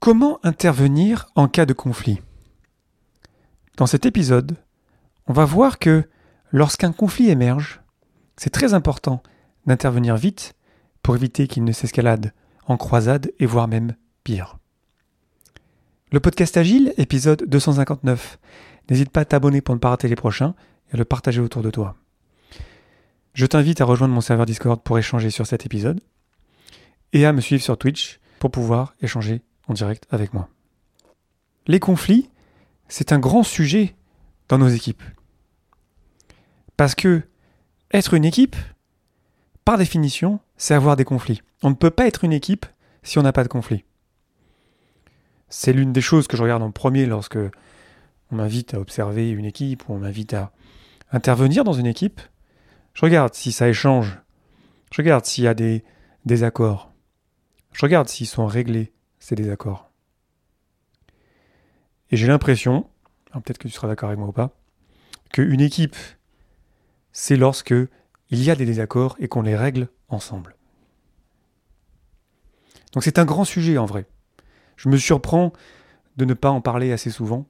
Comment intervenir en cas de conflit? Dans cet épisode, on va voir que lorsqu'un conflit émerge, c'est très important d'intervenir vite pour éviter qu'il ne s'escalade en croisade et voire même pire. Le podcast Agile, épisode 259. N'hésite pas à t'abonner pour ne pas rater les prochains et à le partager autour de toi. Je t'invite à rejoindre mon serveur Discord pour échanger sur cet épisode et à me suivre sur Twitch pour pouvoir échanger direct avec moi. Les conflits, c'est un grand sujet dans nos équipes. Parce que être une équipe, par définition, c'est avoir des conflits. On ne peut pas être une équipe si on n'a pas de conflits. C'est l'une des choses que je regarde en premier lorsque on m'invite à observer une équipe ou on m'invite à intervenir dans une équipe. Je regarde si ça échange. Je regarde s'il y a des désaccords. Je regarde s'ils sont réglés ces désaccords. Et j'ai l'impression, peut-être que tu seras d'accord avec moi ou pas, qu'une équipe, c'est lorsque il y a des désaccords et qu'on les règle ensemble. Donc c'est un grand sujet en vrai. Je me surprends de ne pas en parler assez souvent.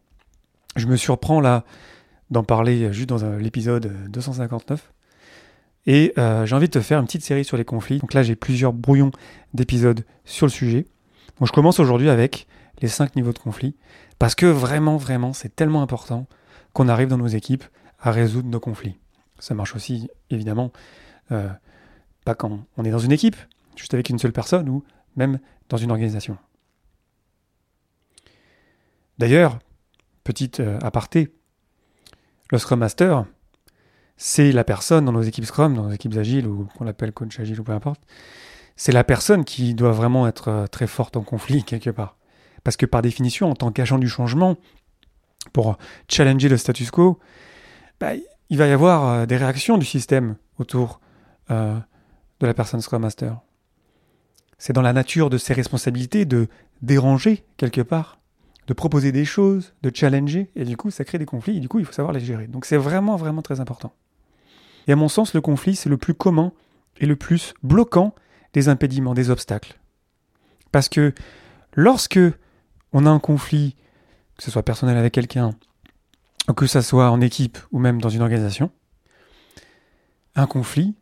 Je me surprends là d'en parler juste dans l'épisode 259. Et euh, j'ai envie de te faire une petite série sur les conflits. Donc là j'ai plusieurs brouillons d'épisodes sur le sujet. Je commence aujourd'hui avec les cinq niveaux de conflit, parce que vraiment, vraiment, c'est tellement important qu'on arrive dans nos équipes à résoudre nos conflits. Ça marche aussi, évidemment, euh, pas quand on est dans une équipe, juste avec une seule personne, ou même dans une organisation. D'ailleurs, petite euh, aparté, le Scrum Master, c'est la personne dans nos équipes Scrum, dans nos équipes agiles, ou qu'on appelle coach agile ou peu importe, c'est la personne qui doit vraiment être euh, très forte en conflit quelque part. Parce que par définition, en tant qu'agent du changement, pour challenger le status quo, bah, il va y avoir euh, des réactions du système autour euh, de la personne Scrum Master. C'est dans la nature de ses responsabilités de déranger quelque part, de proposer des choses, de challenger, et du coup ça crée des conflits, et du coup il faut savoir les gérer. Donc c'est vraiment vraiment très important. Et à mon sens, le conflit, c'est le plus commun et le plus bloquant des impédiments, des obstacles. Parce que lorsque on a un conflit, que ce soit personnel avec quelqu'un, que ce soit en équipe ou même dans une organisation, un conflit,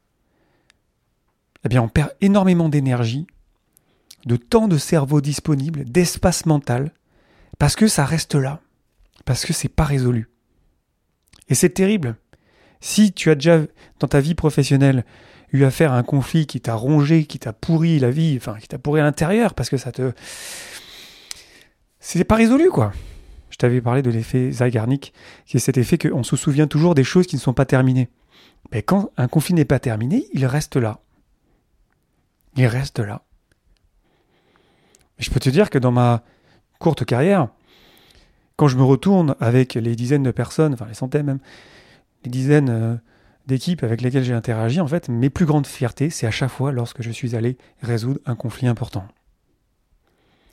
eh bien on perd énormément d'énergie, de temps de cerveau disponible, d'espace mental, parce que ça reste là, parce que c'est pas résolu. Et c'est terrible. Si tu as déjà dans ta vie professionnelle eu affaire à un conflit qui t'a rongé, qui t'a pourri la vie, enfin qui t'a pourri à l'intérieur parce que ça te. C'est pas résolu quoi. Je t'avais parlé de l'effet Zygarnik, qui est cet effet qu'on se souvient toujours des choses qui ne sont pas terminées. Mais quand un conflit n'est pas terminé, il reste là. Il reste là. je peux te dire que dans ma courte carrière, quand je me retourne avec les dizaines de personnes, enfin les centaines même, les dizaines euh, d'équipes avec lesquelles j'ai interagi, en fait, mes plus grandes fiertés, c'est à chaque fois lorsque je suis allé résoudre un conflit important.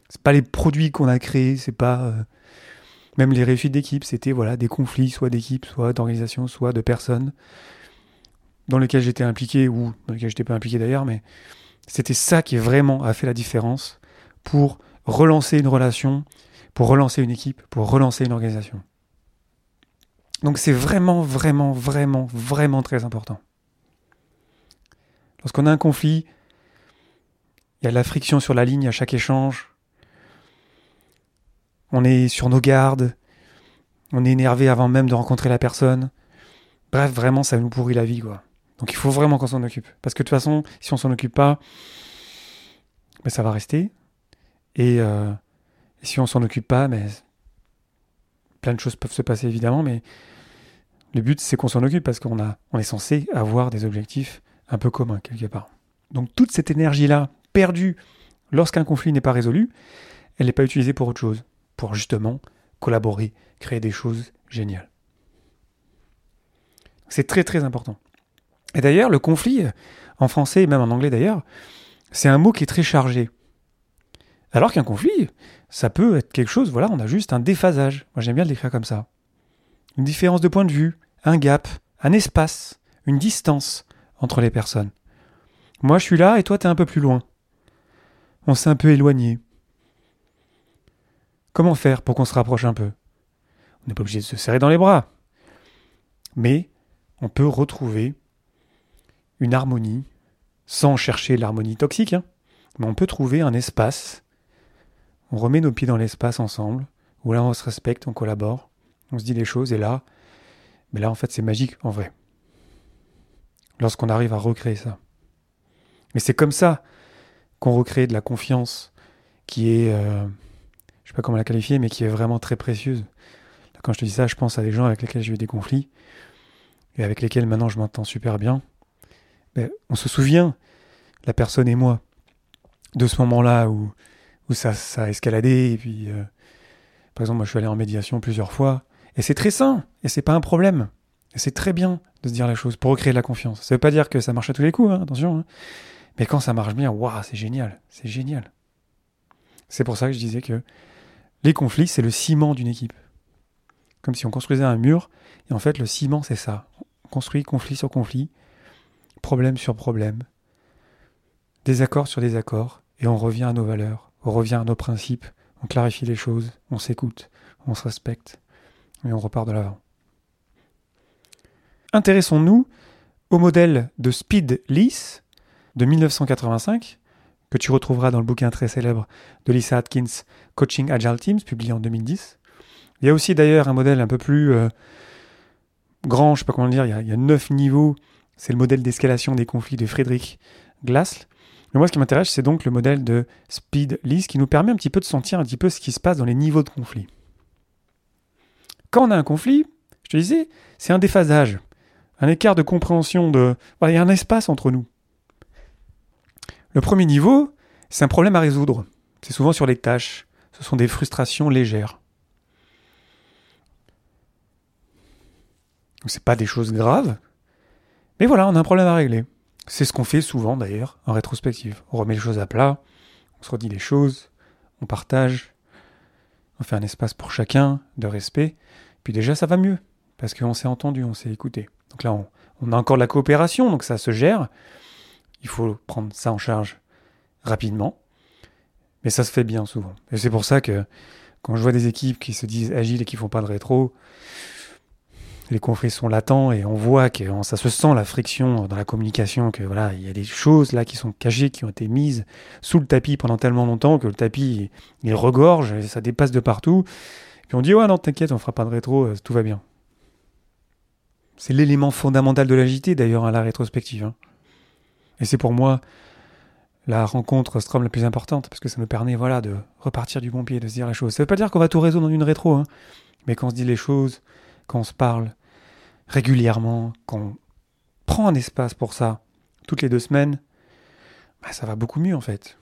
C'est pas les produits qu'on a créés, c'est pas euh, même les réussites d'équipe, c'était voilà des conflits, soit d'équipe, soit d'organisation, soit de personnes dans lesquelles j'étais impliqué ou dans lesquelles j'étais pas impliqué d'ailleurs, mais c'était ça qui vraiment a fait la différence pour relancer une relation, pour relancer une équipe, pour relancer une organisation. Donc c'est vraiment, vraiment, vraiment, vraiment très important. Lorsqu'on a un conflit, il y a de la friction sur la ligne à chaque échange. On est sur nos gardes. On est énervé avant même de rencontrer la personne. Bref, vraiment, ça nous pourrit la vie, quoi. Donc il faut vraiment qu'on s'en occupe. Parce que de toute façon, si on s'en occupe pas, ben, ça va rester. Et, euh, et si on s'en occupe pas, mais plein de choses peuvent se passer évidemment, mais le but c'est qu'on s'en occupe parce qu'on a, on est censé avoir des objectifs un peu communs quelque part. Donc toute cette énergie-là perdue lorsqu'un conflit n'est pas résolu, elle n'est pas utilisée pour autre chose, pour justement collaborer, créer des choses géniales. C'est très très important. Et d'ailleurs, le conflit, en français et même en anglais d'ailleurs, c'est un mot qui est très chargé. Alors qu'un conflit, ça peut être quelque chose, voilà, on a juste un déphasage. Moi j'aime bien le décrire comme ça. Une différence de point de vue, un gap, un espace, une distance entre les personnes. Moi je suis là et toi t'es un peu plus loin. On s'est un peu éloigné. Comment faire pour qu'on se rapproche un peu? On n'est pas obligé de se serrer dans les bras. Mais on peut retrouver une harmonie, sans chercher l'harmonie toxique, hein. mais on peut trouver un espace. On remet nos pieds dans l'espace ensemble, où là on se respecte, on collabore, on se dit les choses, et là, mais là en fait c'est magique en vrai. Lorsqu'on arrive à recréer ça. Mais c'est comme ça qu'on recrée de la confiance qui est, euh, je sais pas comment la qualifier, mais qui est vraiment très précieuse. Quand je te dis ça, je pense à des gens avec lesquels j'ai eu des conflits et avec lesquels maintenant je m'entends super bien. Mais on se souvient, la personne et moi, de ce moment-là où, ça, a escaladé. Puis, euh, par exemple, moi je suis allé en médiation plusieurs fois. Et c'est très sain, et c'est pas un problème. Et c'est très bien de se dire la chose pour recréer de la confiance. Ça veut pas dire que ça marche à tous les coups, hein, attention. Hein. Mais quand ça marche bien, waouh, c'est génial, c'est génial. C'est pour ça que je disais que les conflits, c'est le ciment d'une équipe. Comme si on construisait un mur, et en fait, le ciment, c'est ça. On construit conflit sur conflit, problème sur problème, désaccord sur désaccord, et on revient à nos valeurs, on revient à nos principes, on clarifie les choses, on s'écoute, on se respecte, et on repart de l'avant. Intéressons-nous au modèle de Speed Lease de 1985, que tu retrouveras dans le bouquin très célèbre de Lisa Atkins, Coaching Agile Teams, publié en 2010. Il y a aussi d'ailleurs un modèle un peu plus euh, grand, je ne sais pas comment le dire, il y, a, neuf niveaux. C'est le modèle d'escalation des conflits de Friedrich Glassl. Mais moi, ce qui m'intéresse, c'est donc le modèle de Speed List qui nous permet un petit peu de sentir un petit peu ce qui se passe dans les niveaux de conflit. Quand on a un conflit, je te disais, c'est un déphasage, un écart de compréhension de. Il y a un espace entre nous. Le premier niveau, c'est un problème à résoudre. C'est souvent sur les tâches. Ce sont des frustrations légères. Ce pas des choses graves. Mais voilà, on a un problème à régler. C'est ce qu'on fait souvent d'ailleurs en rétrospective. On remet les choses à plat, on se redit les choses, on partage, on fait un espace pour chacun de respect. Puis déjà, ça va mieux parce qu'on s'est entendu, on s'est écouté. Donc là, on, a encore de la coopération, donc ça se gère. Il faut prendre ça en charge rapidement. Mais ça se fait bien souvent. Et c'est pour ça que quand je vois des équipes qui se disent agiles et qui font pas de rétro, les conflits sont latents et on voit que ça se sent la friction dans la communication, que voilà, il y a des choses là qui sont cachées, qui ont été mises sous le tapis pendant tellement longtemps que le tapis il regorge, et ça dépasse de partout. Puis on dit ouais non t'inquiète, on fera pas de rétro, euh, tout va bien. C'est l'élément fondamental de l'agité d'ailleurs à la rétrospective. Hein. Et c'est pour moi la rencontre Strom la plus importante, parce que ça me permet voilà, de repartir du bon pied, de se dire les choses. Ça veut pas dire qu'on va tout résoudre dans une rétro, hein, mais quand on se dit les choses, quand on se parle régulièrement, qu'on prend un espace pour ça, toutes les deux semaines, bah, ça va beaucoup mieux en fait.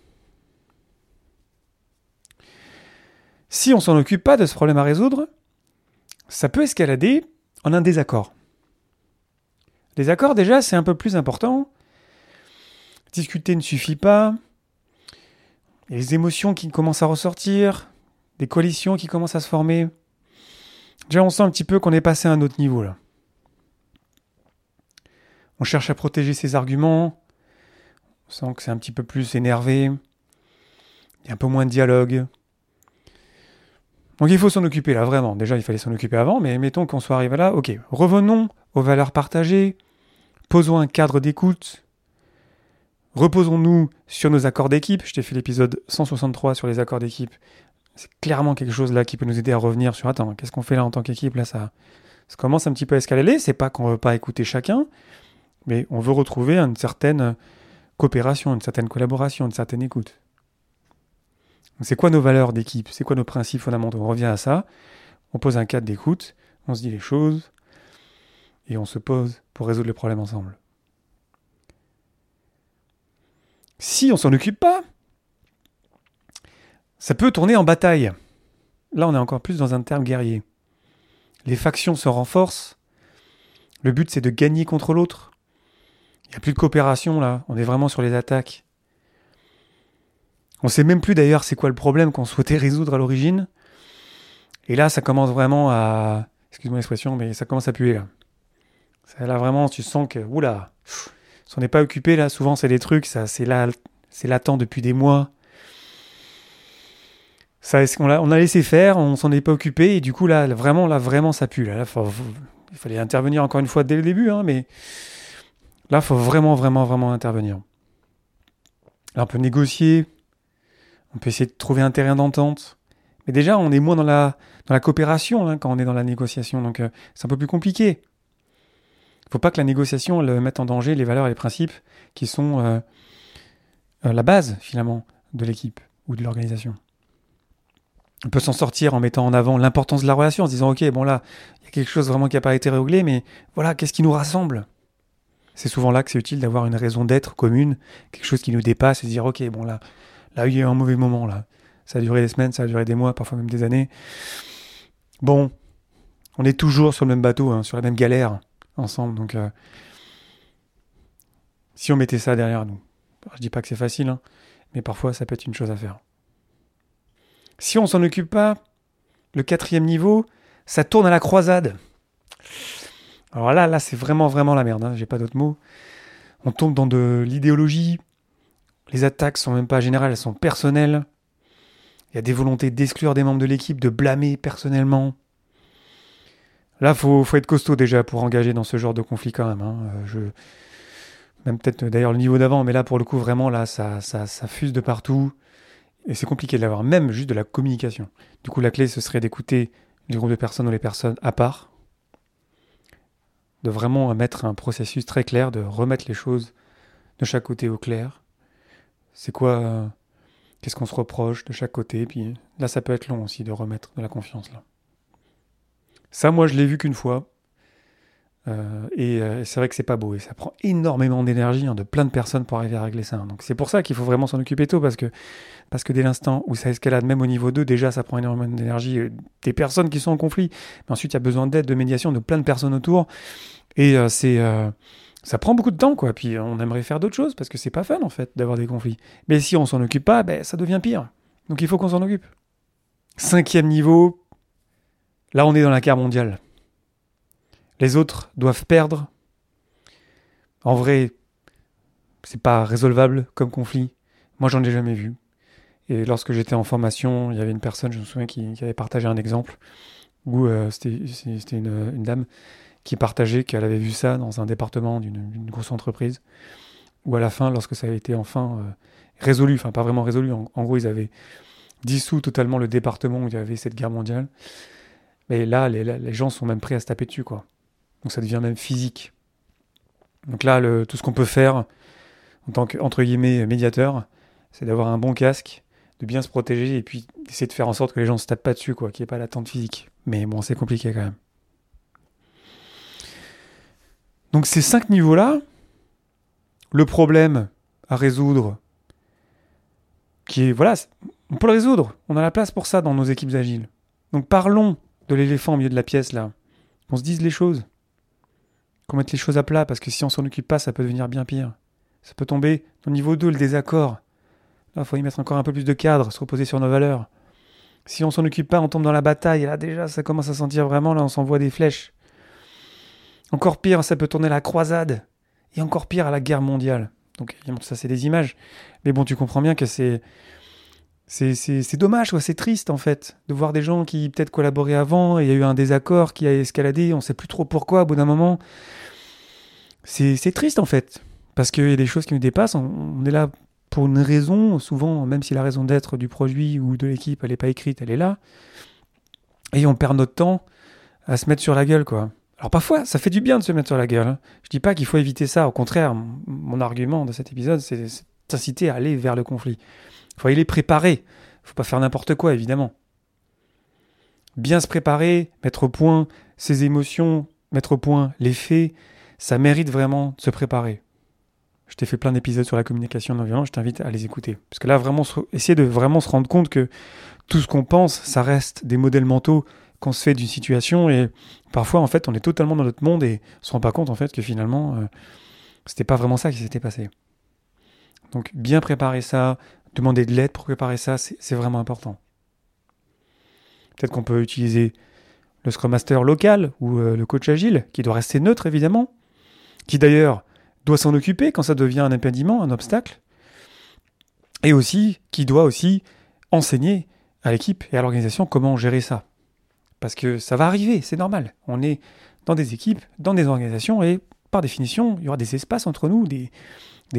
Si on s'en occupe pas de ce problème à résoudre, ça peut escalader en un désaccord. Les accords, déjà, c'est un peu plus important Discuter ne suffit pas. Les émotions qui commencent à ressortir, des coalitions qui commencent à se former. Déjà, on sent un petit peu qu'on est passé à un autre niveau là. On cherche à protéger ses arguments. On sent que c'est un petit peu plus énervé. Il y a un peu moins de dialogue. Donc il faut s'en occuper là, vraiment. Déjà, il fallait s'en occuper avant, mais mettons qu'on soit arrivé là. Ok, revenons aux valeurs partagées. Posons un cadre d'écoute Reposons-nous sur nos accords d'équipe. Je t'ai fait l'épisode 163 sur les accords d'équipe. C'est clairement quelque chose là qui peut nous aider à revenir sur attends, qu'est-ce qu'on fait là en tant qu'équipe Là, ça, ça commence un petit peu à escalader. C'est pas qu'on veut pas écouter chacun, mais on veut retrouver une certaine coopération, une certaine collaboration, une certaine écoute. C'est quoi nos valeurs d'équipe? C'est quoi nos principes fondamentaux? On revient à ça. On pose un cadre d'écoute, on se dit les choses et on se pose pour résoudre les problèmes ensemble. Si on s'en occupe pas, ça peut tourner en bataille. Là, on est encore plus dans un terme guerrier. Les factions se renforcent. Le but, c'est de gagner contre l'autre. Il n'y a plus de coopération, là. On est vraiment sur les attaques. On sait même plus d'ailleurs c'est quoi le problème qu'on souhaitait résoudre à l'origine. Et là, ça commence vraiment à. Excuse-moi l'expression, mais ça commence à puer, là. Là, vraiment, tu sens que. Oula si on n'est pas occupé, là, souvent, c'est des trucs, ça, c'est là, c'est latent depuis des mois. Ça, on, a, on a laissé faire, on s'en est pas occupé, et du coup, là, vraiment, là, vraiment, ça pue. Là, il fallait intervenir encore une fois dès le début, hein, mais là, il faut vraiment, vraiment, vraiment intervenir. Là, on peut négocier, on peut essayer de trouver un terrain d'entente. Mais déjà, on est moins dans la, coopération hein, quand on est dans la négociation, donc euh, c'est un peu plus compliqué. Il ne faut pas que la négociation elle, mette en danger les valeurs et les principes qui sont euh, euh, la base, finalement, de l'équipe ou de l'organisation. On peut s'en sortir en mettant en avant l'importance de la relation, en se disant, OK, bon là, il y a quelque chose vraiment qui n'a pas été réglé, mais voilà, qu'est-ce qui nous rassemble? C'est souvent là que c'est utile d'avoir une raison d'être commune, quelque chose qui nous dépasse, et se dire, OK, bon là, là, il y a eu un mauvais moment, là. Ça a duré des semaines, ça a duré des mois, parfois même des années. Bon, on est toujours sur le même bateau, hein, sur la même galère ensemble, donc euh, si on mettait ça derrière nous, je dis pas que c'est facile, hein, mais parfois ça peut être une chose à faire. Si on s'en occupe pas, le quatrième niveau, ça tourne à la croisade. Alors là, là, c'est vraiment, vraiment la merde. Hein, j'ai pas d'autres mots. On tombe dans de l'idéologie. Les attaques sont même pas générales, elles sont personnelles. Il y a des volontés d'exclure des membres de l'équipe, de blâmer personnellement. Là, faut, faut être costaud déjà pour engager dans ce genre de conflit quand même. Hein. Euh. Même peut-être d'ailleurs le niveau d'avant, mais là pour le coup vraiment là ça, ça, ça fuse de partout et c'est compliqué de l'avoir, même juste de la communication. Du coup la clé ce serait d'écouter les groupes de personnes ou les personnes à part, de vraiment mettre un processus très clair, de remettre les choses de chaque côté au clair. C'est quoi euh, Qu'est-ce qu'on se reproche de chaque côté? Puis là, ça peut être long aussi de remettre de la confiance là. Ça, moi, je l'ai vu qu'une fois. Euh, et euh, c'est vrai que c'est pas beau et ça prend énormément d'énergie hein, de plein de personnes pour arriver à régler ça. Hein. Donc c'est pour ça qu'il faut vraiment s'en occuper tôt parce que, parce que dès l'instant où ça escalade, même au niveau 2, déjà ça prend énormément d'énergie des personnes qui sont en conflit. Mais ensuite il y a besoin d'aide, de médiation de plein de personnes autour. Et c'est ça prend beaucoup de temps, quoi. Puis on aimerait faire d'autres choses parce que c'est pas fun en fait d'avoir des conflits. Mais si on s'en occupe pas, ben, ça devient pire. Donc il faut qu'on s'en occupe. Cinquième niveau, là on est dans la guerre mondiale. Les autres doivent perdre. En vrai, c'est pas résolvable comme conflit. Moi j'en ai jamais vu. Et lorsque j'étais en formation, il y avait une personne, je me souviens, qui, avait partagé un exemple où euh, c'était une dame qui partageait qu'elle avait vu ça dans un département d'une grosse entreprise, où à la fin, lorsque ça a été enfin euh, résolu, enfin pas vraiment résolu, en, gros ils avaient dissous totalement le département où il y avait cette guerre mondiale, mais là les, gens sont même prêts à se taper dessus, quoi. Donc ça devient même physique. Donc là, tout ce qu'on peut faire en tant qu'entre guillemets médiateur, c'est d'avoir un bon casque, de bien se protéger et puis d'essayer de faire en sorte que les gens ne se tapent pas dessus, quoi, qu'il n'y ait pas l'attente physique. Mais bon, c'est compliqué quand même. Donc ces cinq niveaux-là, le problème à résoudre, qui est, voilà, on peut le résoudre. On a la place pour ça dans nos équipes agiles. Donc parlons de l'éléphant au milieu de la pièce, là. Qu'on se dise les choses. Qu'on mette les choses à plat, parce que si on s'en occupe pas, ça peut devenir bien pire. Ça peut tomber au niveau 2, le désaccord. Là, il faut y mettre encore un peu plus de cadre, se reposer sur nos valeurs. Si on s'en occupe pas, on tombe dans la bataille. Là, déjà, ça commence à sentir vraiment, là, on s'envoie des flèches. Encore pire, ça peut tourner à la croisade. Et encore pire, à la guerre mondiale. Donc, ça, c'est des images. Mais bon, tu comprends bien que c'est. C'est dommage, c'est triste en fait, de voir des gens qui peut-être collaboraient avant, et il y a eu un désaccord qui a escaladé, on ne sait plus trop pourquoi au bout d'un moment. C'est triste en fait, parce qu'il y a des choses qui nous dépassent, on, est là pour une raison, souvent, même si la raison d'être du produit ou de l'équipe, elle n'est pas écrite, elle est là, et on perd notre temps à se mettre sur la gueule, quoi. Alors parfois, ça fait du bien de se mettre sur la gueule. Hein. Je dis pas qu'il faut éviter ça. Au contraire, mon argument de cet épisode, c'est t'inciter à aller vers le conflit. Il faut aller préparer. Il faut pas faire n'importe quoi, évidemment. Bien se préparer, mettre au point ses émotions, mettre au point les faits, ça mérite vraiment de se préparer. Je t'ai fait plein d'épisodes sur la communication non violente, je t'invite à les écouter. Parce que là, vraiment, essayer de vraiment se rendre compte que tout ce qu'on pense, ça reste des modèles mentaux qu'on se fait d'une situation et parfois en fait on est totalement dans notre monde et on se rend pas compte en fait que finalement euh, c'était pas vraiment ça qui s'était passé. Donc bien préparer ça, demander de l'aide pour préparer ça, c'est vraiment important. Peut-être qu'on peut utiliser le Scrum Master local ou euh, le coach agile, qui doit rester neutre évidemment, qui d'ailleurs doit s'en occuper quand ça devient un impédiment, un obstacle, et aussi qui doit aussi enseigner à l'équipe et à l'organisation comment gérer ça. Parce que ça va arriver, c'est normal. On est dans des équipes, dans des organisations, et par définition, il y aura des espaces entre nous, des,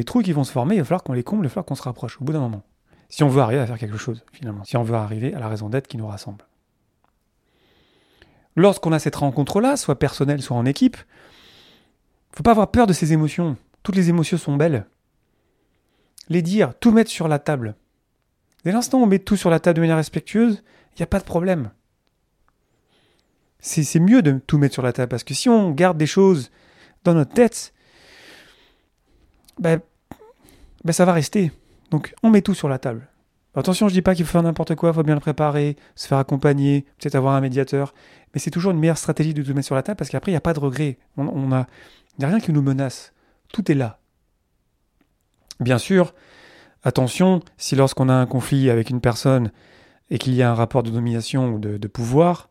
trous qui vont se former, il va falloir qu'on les comble, il va falloir qu'on se rapproche au bout d'un moment. Si on veut arriver à faire quelque chose, finalement. Si on veut arriver à la raison d'être qui nous rassemble. Lorsqu'on a cette rencontre-là, soit personnelle, soit en équipe, faut pas avoir peur de ces émotions. Toutes les émotions sont belles. Les dire, tout mettre sur la table. Dès l'instant où on met tout sur la table de manière respectueuse, il n'y a pas de problème. C'est mieux de tout mettre sur la table parce que si on garde des choses dans notre tête, ben, ça va rester. Donc on met tout sur la table. Attention, je dis pas qu'il faut faire n'importe quoi, il faut bien le préparer, se faire accompagner, peut-être avoir un médiateur, mais c'est toujours une meilleure stratégie de tout mettre sur la table parce qu'après il n'y a pas de regret. On, a, il n'y a rien qui nous menace. Tout est là. Bien sûr, attention, si lorsqu'on a un conflit avec une personne et qu'il y a un rapport de domination ou de, pouvoir,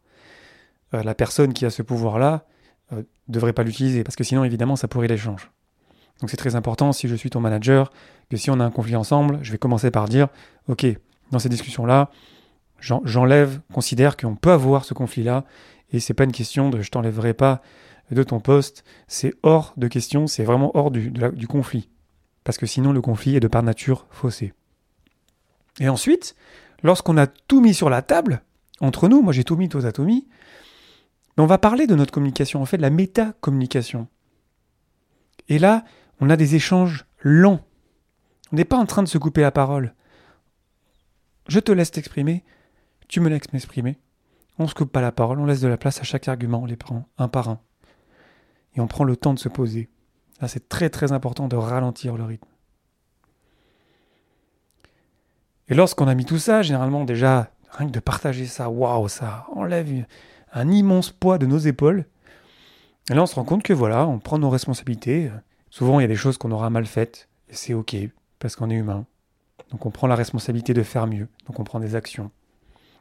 euh, la personne qui a ce pouvoir-là ne euh, devrait pas l'utiliser parce que sinon évidemment ça pourrit l'échange. Donc c'est très important, si je suis ton manager, que si on a un conflit ensemble, je vais commencer par dire, ok, dans ces discussions-là, j'enlève, considère qu'on peut avoir ce conflit-là, et c'est pas une question de je t'enlèverai pas de ton poste, c'est hors de question, c'est vraiment hors du, conflit. Parce que sinon le conflit est de par nature faussé. Et ensuite, lorsqu'on a tout mis sur la table, entre nous, moi j'ai tout mis, toi t'as tout on va parler de notre communication, en fait, de la méta-communication. Et là, on a des échanges longs. On n'est pas en train de se couper la parole. Je te laisse t'exprimer, tu me laisses m'exprimer. On ne se coupe pas la parole, on laisse de la place à chaque argument, on les prend un par un. Et on prend le temps de se poser. Là, c'est très très important de ralentir le rythme. Et lorsqu'on a mis tout ça, généralement déjà, rien que de partager ça, waouh, ça enlève un immense poids de nos épaules. Et là, on se rend compte que voilà, on prend nos responsabilités. Souvent, il y a des choses qu'on aura mal faites, et c'est ok, parce qu'on est humain. Donc on prend la responsabilité de faire mieux, donc on prend des actions.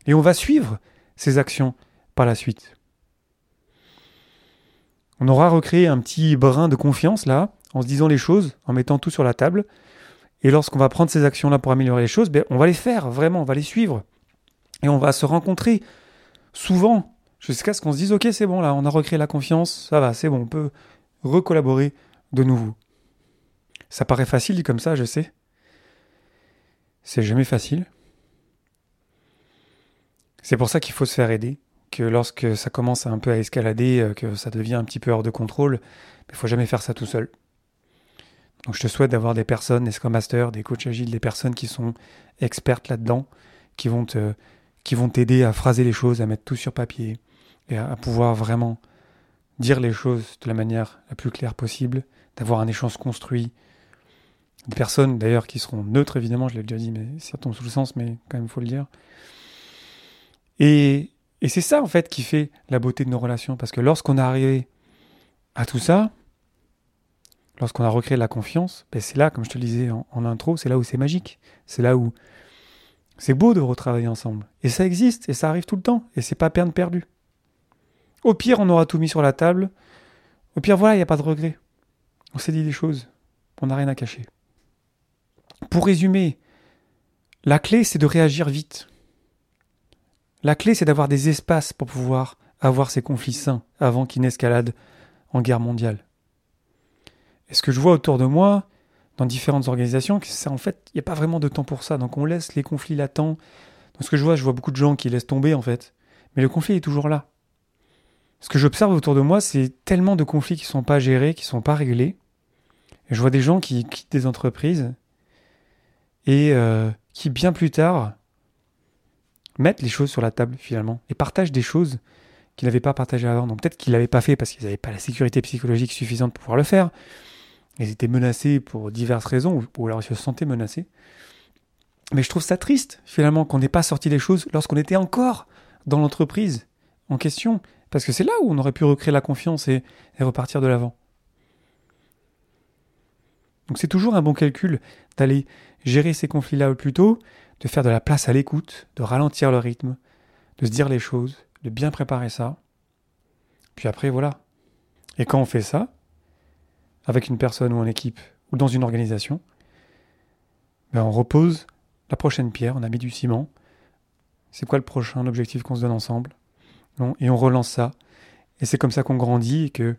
Et on va suivre ces actions par la suite. On aura recréé un petit brin de confiance là, en se disant les choses, en mettant tout sur la table. Et lorsqu'on va prendre ces actions-là pour améliorer les choses, ben, on va les faire, vraiment, on va les suivre. Et on va se rencontrer souvent, jusqu'à ce qu'on se dise, ok, c'est bon, là, on a recréé la confiance, ça va, c'est bon, on peut recollaborer de nouveau. Ça paraît facile comme ça, je sais. C'est jamais facile. C'est pour ça qu'il faut se faire aider, que lorsque ça commence un peu à escalader, euh, que ça devient un petit peu hors de contrôle, il faut jamais faire ça tout seul. Donc je te souhaite d'avoir des personnes, des Scrum Masters, des coachs agiles, des personnes qui sont expertes là-dedans, qui vont te, qui vont t'aider à phraser les choses, à mettre tout sur papier et à pouvoir vraiment dire les choses de la manière la plus claire possible d'avoir un échange construit. Des personnes d'ailleurs qui seront neutres, évidemment, je l'ai déjà dit, mais ça tombe sous le sens, mais quand même, il faut le dire. Et, c'est ça, en fait, qui fait la beauté de nos relations. Parce que lorsqu'on est arrivé à tout ça, lorsqu'on a recréé la confiance, ben c'est là, comme je te le disais en, en intro, c'est là où c'est magique. C'est là où c'est beau de retravailler ensemble. Et ça existe, et ça arrive tout le temps, et c'est pas peine perdue. Au pire, on aura tout mis sur la table. Au pire, voilà, il n'y a pas de regret. On s'est dit des choses. On n'a rien à cacher. Pour résumer, la clé, c'est de réagir vite. La clé, c'est d'avoir des espaces pour pouvoir avoir ces conflits sains avant qu'ils n'escaladent en guerre mondiale. Et ce que je vois autour de moi, dans différentes organisations, c'est en fait, il n'y a pas vraiment de temps pour ça. Donc on laisse les conflits latents. Dans ce que je vois, je vois beaucoup de gens qui laissent tomber en fait. Mais le conflit est toujours là. Ce que j'observe autour de moi, c'est tellement de conflits qui ne sont pas gérés, qui ne sont pas réglés. Je vois des gens qui quittent des entreprises et euh, qui, bien plus tard, mettent les choses sur la table finalement et partagent des choses qu'ils n'avaient pas partagées avant. Donc peut-être qu'ils ne l'avaient pas fait parce qu'ils n'avaient pas la sécurité psychologique suffisante pour pouvoir le faire. Ils étaient menacés pour diverses raisons, ou alors ils se sentaient menacés. Mais je trouve ça triste, finalement, qu'on n'ait pas sorti les choses lorsqu'on était encore dans l'entreprise en question parce que c'est là où on aurait pu recréer la confiance et, repartir de l'avant. Donc c'est toujours un bon calcul d'aller gérer ces conflits-là au plus tôt, de faire de la place à l'écoute, de ralentir le rythme, de se dire les choses, de bien préparer ça. Puis après, voilà. Et quand on fait ça, avec une personne ou en équipe, ou dans une organisation, ben on repose la prochaine pierre, on a mis du ciment, C'est quoi le prochain objectif qu'on se donne ensemble? Et on relance ça. Et c'est comme ça qu'on grandit et que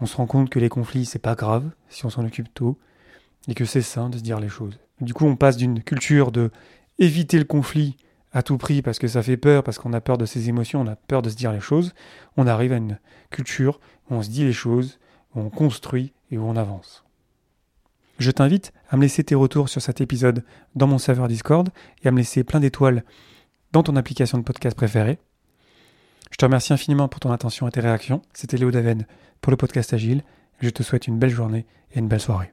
on se rend compte que les conflits, c'est pas grave si on s'en occupe tôt et que c'est sain de se dire les choses. Du coup, on passe d'une culture de éviter le conflit à tout prix parce que ça fait peur, parce qu'on a peur de ses émotions, on a peur de se dire les choses. On arrive à une culture où on se dit les choses, où on construit et où on avance. Je t'invite à me laisser tes retours sur cet épisode dans mon serveur Discord et à me laisser plein d'étoiles dans ton application de podcast préférée. Je te remercie infiniment pour ton attention et tes réactions. C'était Léo Daven pour le podcast Agile. Je te souhaite une belle journée et une belle soirée.